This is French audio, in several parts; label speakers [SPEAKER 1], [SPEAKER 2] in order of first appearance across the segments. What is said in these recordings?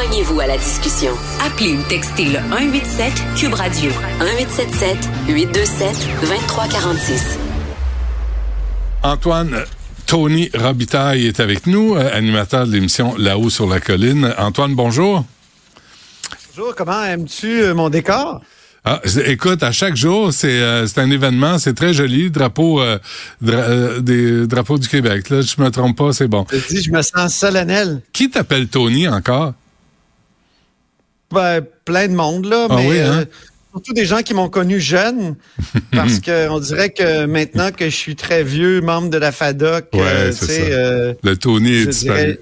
[SPEAKER 1] Joignez-vous à la discussion. Appelez ou textez le 187 Cube Radio 1877 827 2346.
[SPEAKER 2] Antoine Tony Robitaille est avec nous, euh, animateur de l'émission Là-haut sur la colline. Antoine, bonjour.
[SPEAKER 3] Bonjour, comment aimes-tu euh, mon décor?
[SPEAKER 2] Ah, écoute, à chaque jour, c'est euh, un événement, c'est très joli, drapeau euh, dra des drapeaux du Québec. Là, je me trompe pas, c'est bon.
[SPEAKER 3] Je dis, je me sens solennel.
[SPEAKER 2] Qui t'appelle Tony encore?
[SPEAKER 3] Ben, plein de monde là,
[SPEAKER 2] Ah
[SPEAKER 3] mais
[SPEAKER 2] oui, hein?
[SPEAKER 3] euh, surtout des gens qui m'ont connu jeune, parce que on dirait que maintenant que je suis très vieux, membre de la FADOC,
[SPEAKER 2] Ouais,
[SPEAKER 3] euh,
[SPEAKER 2] c'est ça.
[SPEAKER 3] euh,
[SPEAKER 2] Le Tony est disparu.
[SPEAKER 3] dirais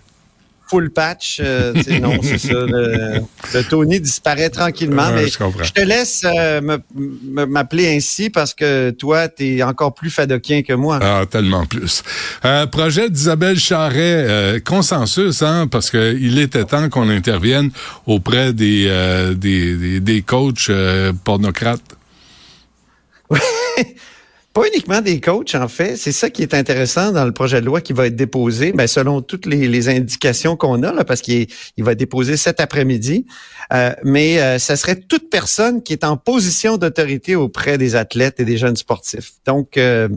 [SPEAKER 3] full patch, euh, non, c'est ça. Le, le Tony disparaît tranquillement, mais
[SPEAKER 2] je
[SPEAKER 3] te laisse euh, m'appeler ainsi parce que toi, tu es encore plus fadokien que moi.
[SPEAKER 2] Ah, tellement plus. Euh, projet d'Isabelle Charret, consensus, hein, parce que il était temps qu'on intervienne auprès des des, des, des coachs pornocrates.
[SPEAKER 3] Pas uniquement des coachs, en fait. C'est ça qui est intéressant dans le projet de loi qui va être déposé, ben, selon toutes les, les indications qu'on a, là, parce qu'il il va être déposé cet après-midi. Euh, mais euh, ça serait toute personne qui est en position d'autorité auprès des athlètes et des jeunes sportifs. Donc, euh,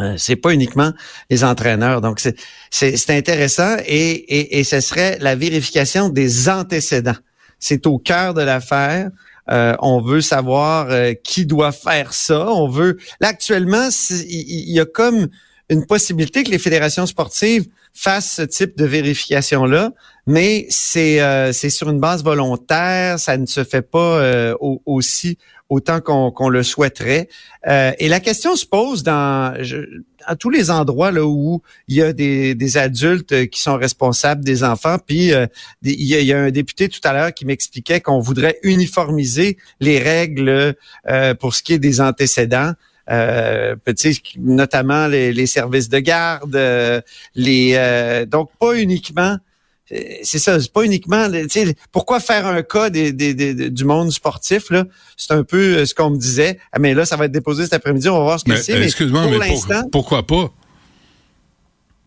[SPEAKER 3] euh, c'est pas uniquement les entraîneurs. Donc, c'est- c'est c'est intéressant et, et, et ce serait la vérification des antécédents. C'est au cœur de l'affaire. Euh, on veut savoir euh, qui doit faire ça. On veut. Là, actuellement, il y, a comme une possibilité que les fédérations sportives fassent ce type de vérification-là, mais c'est euh, c'est sur une base volontaire. Ça ne se fait pas euh, au- aussi autant qu'on le souhaiterait. Euh, et la question se pose dans je- à tous les endroits là où il y a des, des adultes qui sont responsables des enfants. Puis euh, il, y a, il y a un député tout à l'heure qui m'expliquait qu'on voudrait uniformiser les règles euh, pour ce qui est des antécédents. Euh, notamment les, les services de garde, euh, les euh, donc pas uniquement euh, c'est ça, c'est pas uniquement. Pourquoi faire un cas des, des- des- du monde sportif là? C'est un peu euh, ce qu'on me disait. Ah, mais là, ça va être déposé cet après-midi. On va voir ce que
[SPEAKER 2] Mais
[SPEAKER 3] c'est. Mais
[SPEAKER 2] excuse-moi,
[SPEAKER 3] pour
[SPEAKER 2] mais pour-
[SPEAKER 3] l'instant,
[SPEAKER 2] pourquoi pas?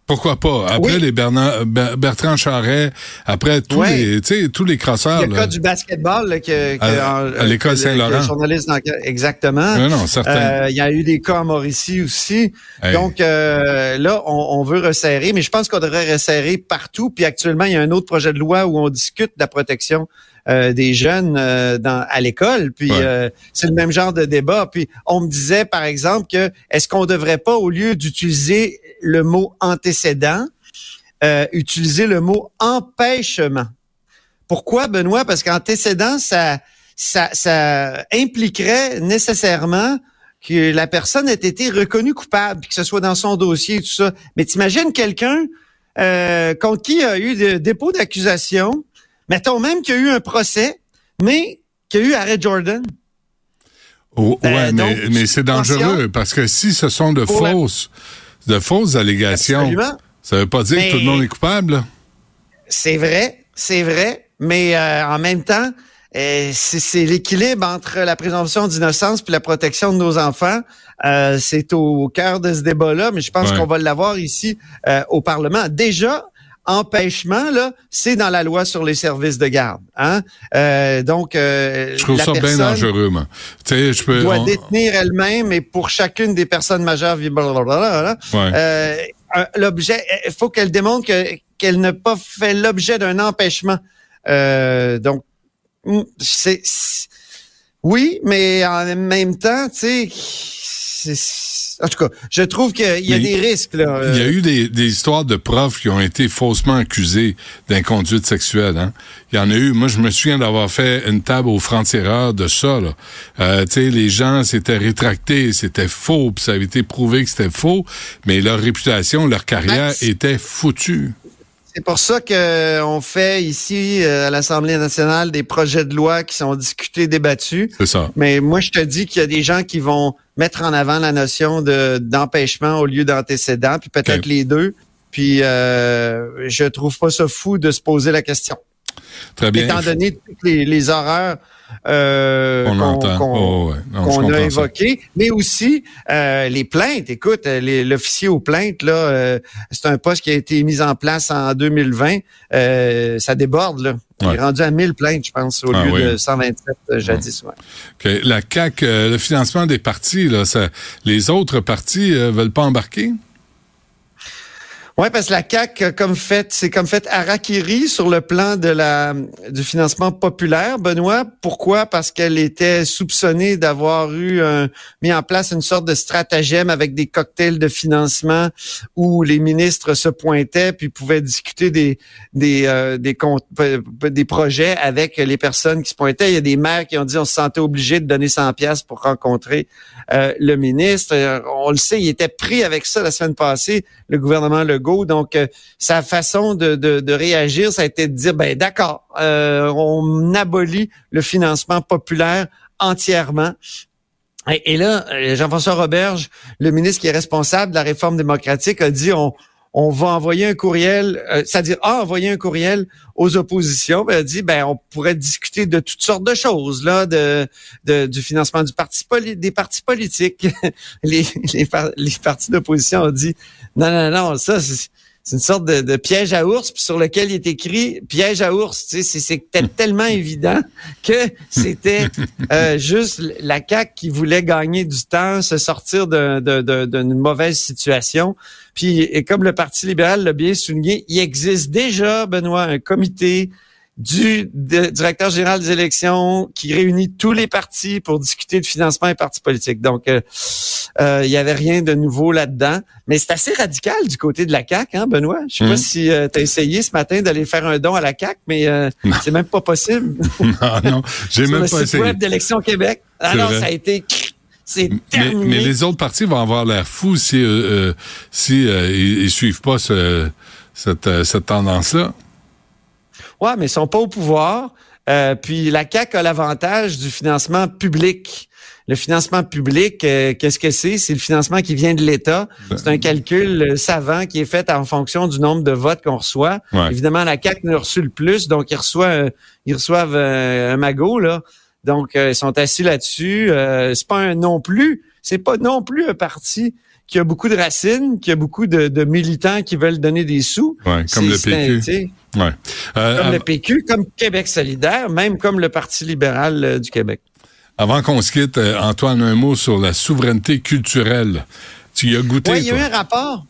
[SPEAKER 2] Pourquoi pas? Après
[SPEAKER 3] Oui.
[SPEAKER 2] les Bernard, Ber- Bertrand Charret, après tous les, tous les
[SPEAKER 3] il y
[SPEAKER 2] crosseurs.
[SPEAKER 3] a le
[SPEAKER 2] là.
[SPEAKER 3] cas du basketball là, que, que-
[SPEAKER 2] À- à l'école Saint-Laurent.
[SPEAKER 3] journaliste dans- exactement.
[SPEAKER 2] Non, non, certain.
[SPEAKER 3] Euh, il y a eu des cas en Mauricie aussi.
[SPEAKER 2] Hey.
[SPEAKER 3] Donc euh, là, on, on veut resserrer, mais je pense qu'on devrait resserrer partout. Puis actuellement, il y a un autre projet de loi où on discute de la protection euh, des jeunes euh, dans, à l'école. Puis
[SPEAKER 2] Ouais.
[SPEAKER 3] euh, c'est le même genre de débat. Puis on me disait, par exemple, que est-ce qu'on devrait pas, au lieu d'utiliser le mot antécédent, euh, utiliser le mot empêchement? Pourquoi, Benoît? Parce qu'antécédent, ça, ça, ça impliquerait nécessairement que la personne ait été reconnue coupable, puis que ce soit dans son dossier et tout ça. Mais t'imagines quelqu'un euh, contre qui il y a eu de dépôt d'accusation, mettons même qu'il y a eu un procès, mais qu'il y a eu arrêt Jordan.
[SPEAKER 2] Oh,
[SPEAKER 3] Ben,
[SPEAKER 2] ouais,
[SPEAKER 3] donc,
[SPEAKER 2] mais, mais c'est dangereux parce que si ce sont de
[SPEAKER 3] la-
[SPEAKER 2] fausses, de fausses allégations,
[SPEAKER 3] Absolument.
[SPEAKER 2] ça veut pas dire que tout le monde est coupable.
[SPEAKER 3] C'est vrai, c'est vrai, mais euh, en même temps, euh, c'est c'est l'équilibre entre la présomption d'innocence puis la protection de nos enfants. Euh, c'est au cœur de ce débat-là, mais je pense
[SPEAKER 2] Ouais.
[SPEAKER 3] qu'on va l'avoir ici euh, au Parlement. Déjà, empêchement, là, c'est dans la loi sur les services de garde. Hein? Euh, donc, euh,
[SPEAKER 2] Je trouve
[SPEAKER 3] la
[SPEAKER 2] ça bien dangereux, moi. Tu sais, je peux.
[SPEAKER 3] doit
[SPEAKER 2] on-
[SPEAKER 3] détenir elle-même et pour chacune des personnes majeures, blablabla,
[SPEAKER 2] ouais.
[SPEAKER 3] euh, l'objet, il faut qu'elle démontre que qu'elle n'a pas fait l'objet d'un empêchement. Euh, donc, mm, c'est c'est- oui, mais en même temps, tu sais, c'est- en tout cas, je trouve qu'il y a
[SPEAKER 2] Mais
[SPEAKER 3] des risques là.
[SPEAKER 2] Il y a
[SPEAKER 3] Euh,
[SPEAKER 2] eu des, des histoires de profs qui ont été faussement accusés d'inconduite sexuelle. Hein? Il y en a eu. Moi, je me souviens d'avoir fait une table aux francs-tireurs de ça. Là. Euh, tu sais, les gens s'étaient rétractés, c'était faux, puis ça avait été prouvé que c'était faux, mais leur réputation, leur carrière était foutue.
[SPEAKER 3] C'est pour ça que on fait ici euh, à l'Assemblée nationale des projets de loi qui sont discutés, débattus.
[SPEAKER 2] C'est ça.
[SPEAKER 3] Mais moi, je te dis qu'il y a des gens qui vont mettre en avant la notion de d'empêchement au lieu d'antécédent, puis peut-être les deux. Puis euh, je trouve pas ça fou de se poser la question.
[SPEAKER 2] Très bien.
[SPEAKER 3] Étant donné toutes les, les horreurs euh, qu'on oh, a évoquées, mais aussi euh, les plaintes. Écoute, l'officier aux plaintes, là, c'est un poste qui a été mis en place en 2020. ça déborde, là. Il est rendu à 1000 plaintes, je pense, au ah lieu de 127 jadis.
[SPEAKER 2] Ouais. La CAC, le financement des partis, là, ça, les autres partis veulent pas embarquer?
[SPEAKER 3] Oui, parce que la CAC, comme fait, c'est comme fait Arakiri sur le plan de la du financement populaire. Benoît, pourquoi? Parce qu'elle était soupçonnée d'avoir eu un, mis en place une sorte de stratagème avec des cocktails de financement où les ministres se pointaient puis pouvaient discuter des des euh, des, des projets avec les personnes qui se pointaient. Il y a des maires qui ont dit on se sentait obligé de donner 100 pièces pour rencontrer euh, le ministre. On le sait, il était pris avec ça la semaine passée. Le gouvernement Donc, euh, sa façon de, réagir, ça a été de dire, ben d'accord, euh, on abolit le financement populaire entièrement. Et, là, euh, Jean-François Roberge, le ministre qui est responsable de la réforme démocratique, a dit on, on va envoyer un courriel, c'est-à-dire a envoyé un courriel aux oppositions, ben, ben on pourrait discuter de toutes sortes de choses là, de, du financement des partis politiques. les, les, les partis d'opposition ont dit non, non, non, ça, c'est une sorte de, piège à ours sur lequel il est écrit piège à ours. Tu sais, c'était tellement évident que c'était euh, juste la CAQ qui voulait gagner du temps, se sortir d'une mauvaise situation. Puis, et comme le Parti libéral l'a bien souligné, il existe déjà, Benoît, un comité du directeur général des élections qui réunit tous les partis pour discuter de financement et partis politiques. Donc, euh, euh, il y avait rien de nouveau là-dedans. Mais c'est assez radical du côté de la CAC, hein, Benoît? Je sais pas hmm. si euh, tu as essayé ce matin d'aller faire un don à la CAC, mais c'est même pas possible.
[SPEAKER 2] non, non, j'ai même
[SPEAKER 3] pas
[SPEAKER 2] essayé.
[SPEAKER 3] web d'Élection Québec. Alors, ça a été c'est
[SPEAKER 2] mais, mais, les autres partis vont avoir l'air fous si, si ils, suivent pas cette, cette tendance-là.
[SPEAKER 3] Ouais, mais ils sont pas au pouvoir. Euh, puis la CAC a l'avantage du financement public. Le financement public, euh, qu'est-ce que c'est? C'est le financement qui vient de l'État. Ben, c'est un calcul euh, savant qui est fait en fonction du nombre de votes qu'on reçoit. Évidemment, la CAC n'a reçu le plus, donc ils reçoivent, ils reçoivent un magot, là. Donc, ils sont assis là-dessus. c'est pas un non plus. C'est pas non plus un parti qui a beaucoup de racines, qui a beaucoup de, militants qui veulent donner des sous.
[SPEAKER 2] Ouais, comme le PQ.
[SPEAKER 3] Ouais. Euh, comme le PQ, comme Québec solidaire, même comme le Parti libéral euh, du Québec.
[SPEAKER 2] Avant qu'on se quitte, euh, Antoine, un mot sur la souveraineté culturelle. Tu y as goûté,
[SPEAKER 3] Oui, il y a eu un rapport.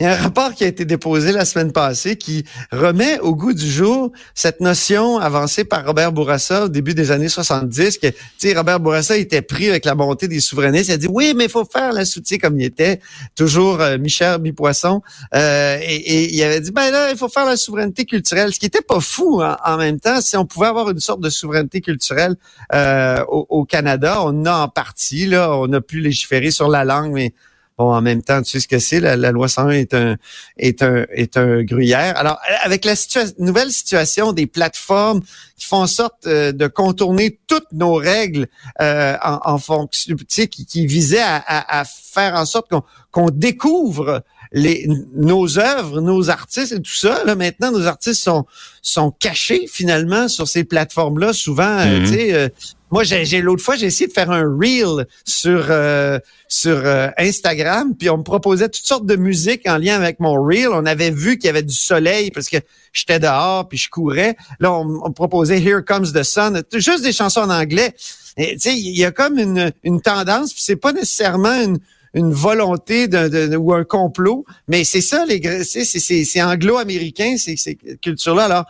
[SPEAKER 3] Il y a un rapport qui a été déposé la semaine passée qui remet au goût du jour cette notion avancée par Robert Bourassa au début des années 70 que, tu sais, Robert Bourassa était pris avec la bonté des souverainistes. Il a dit, oui, mais il faut faire la soutien comme il était, toujours euh, Michel Bipoisson. Euh, et, il avait dit, ben là, il faut faire la souveraineté culturelle, ce qui était pas fou en même temps. Si on pouvait avoir une sorte de souveraineté culturelle euh, au, au, Canada, on a en partie, là, on a pu légiférer sur la langue, mais Bon, en même temps, tu sais ce que c'est, la, loi 101 est un est un est un gruyère. Alors, avec la nouvelle situation des plateformes qui font en sorte euh, de contourner toutes nos règles euh, en, en, fonction, tu sais, qui, qui visaient à, à, faire en sorte qu'on découvre les, nos œuvres, nos artistes et tout ça. Là, maintenant, nos artistes sont sont cachés finalement sur ces plateformes-là. Souvent, euh, mm-hmm. tu sais, moi, j'ai l'autre fois, j'ai essayé de faire un reel sur euh, sur euh, Instagram, puis on me proposait toutes sortes de musique en lien avec mon reel. On avait vu qu'il y avait du soleil parce que j'étais dehors puis je courais. Là, on, me proposait Here Comes the Sun, juste des chansons en anglais. Tu sais, il y a comme une, une tendance, puis c'est pas nécessairement une, une volonté de, ou un complot, mais c'est ça, les c'est anglo-américain, ces, ces cultures-là. Alors,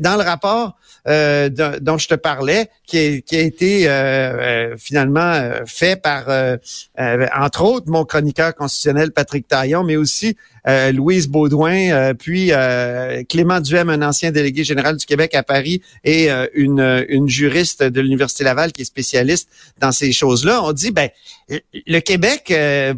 [SPEAKER 3] dans le rapport, euh, dont je te parlais, qui, a, qui a été euh, euh, finalement fait par, entre autres, mon chroniqueur constitutionnel Patrick Taillon, mais aussi Louise Baudouin, puis Clément Duhem, un ancien délégué général du Québec à Paris, et une, une juriste de l'Université Laval qui est spécialiste dans ces choses-là. On dit, ben, le Québec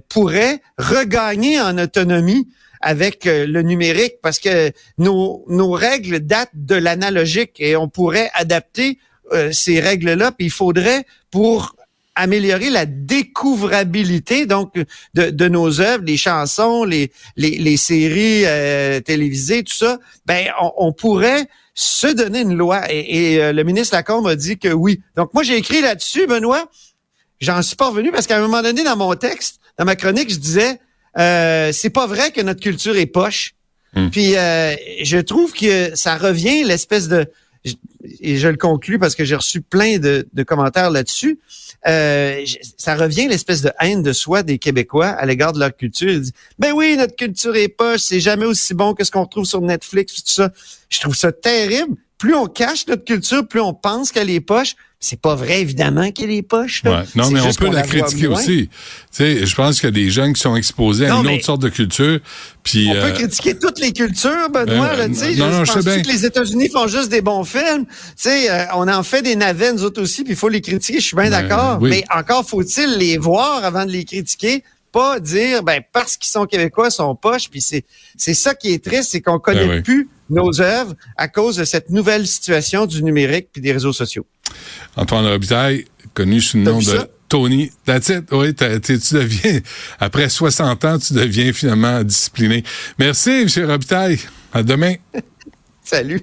[SPEAKER 3] pourrait regagner en autonomie avec euh, le numérique parce que nos, nos règles datent de l'analogique et on pourrait adapter euh, ces règles-là. Puis il faudrait pour améliorer la découvrabilité donc de, de nos œuvres, les chansons, les, les, les séries euh, télévisées, tout ça, ben on, on, pourrait se donner une loi. Et, et euh, le ministre Lacombe a dit que oui. Donc moi j'ai écrit là-dessus, Benoît. J'en suis pas revenu parce qu'à un moment donné dans mon texte, dans ma chronique, je disais euh, c'est pas vrai que notre culture est poche. Hmm. Puis euh, je trouve que ça revient l'espèce de et je le conclus parce que j'ai reçu plein de, de commentaires là-dessus. Euh, ça revient l'espèce de haine de soi des Québécois à l'égard de leur culture. Ils disent, ben oui, notre culture est poche, c'est jamais aussi bon que ce qu'on retrouve sur Netflix, tout ça. Je trouve ça terrible. Plus on cache notre culture, plus on pense qu'elle est poche, c'est pas vrai, évidemment, qu'il est poche.
[SPEAKER 2] Ouais. Non, mais on peut la, critiquer aussi. Tu sais, je pense qu'il y a des gens qui sont exposés à une autre sorte de culture. Puis,
[SPEAKER 3] on peut euh, critiquer toutes les cultures, Benoît. Ben, là, non, non, je, pense que les États-Unis font juste des bons films. Tu sais, euh, on en fait des navets, nous autres aussi, puis il faut les critiquer. Je suis bien ben, d'accord. Mais encore faut-il les voir avant de les critiquer pas dire ben parce qu'ils sont québécois, ils sont poches, puis c'est c'est ça qui est triste, c'est qu'on connaît ben plus nos œuvres à cause de cette nouvelle situation du numérique puis des réseaux sociaux.
[SPEAKER 2] Antoine Robitaille, connu sous le nom de Tony. That's it. Oui, tu deviens, après 60 ans, tu deviens finalement discipliné. Merci, M. Robitaille. À demain.
[SPEAKER 3] Salut.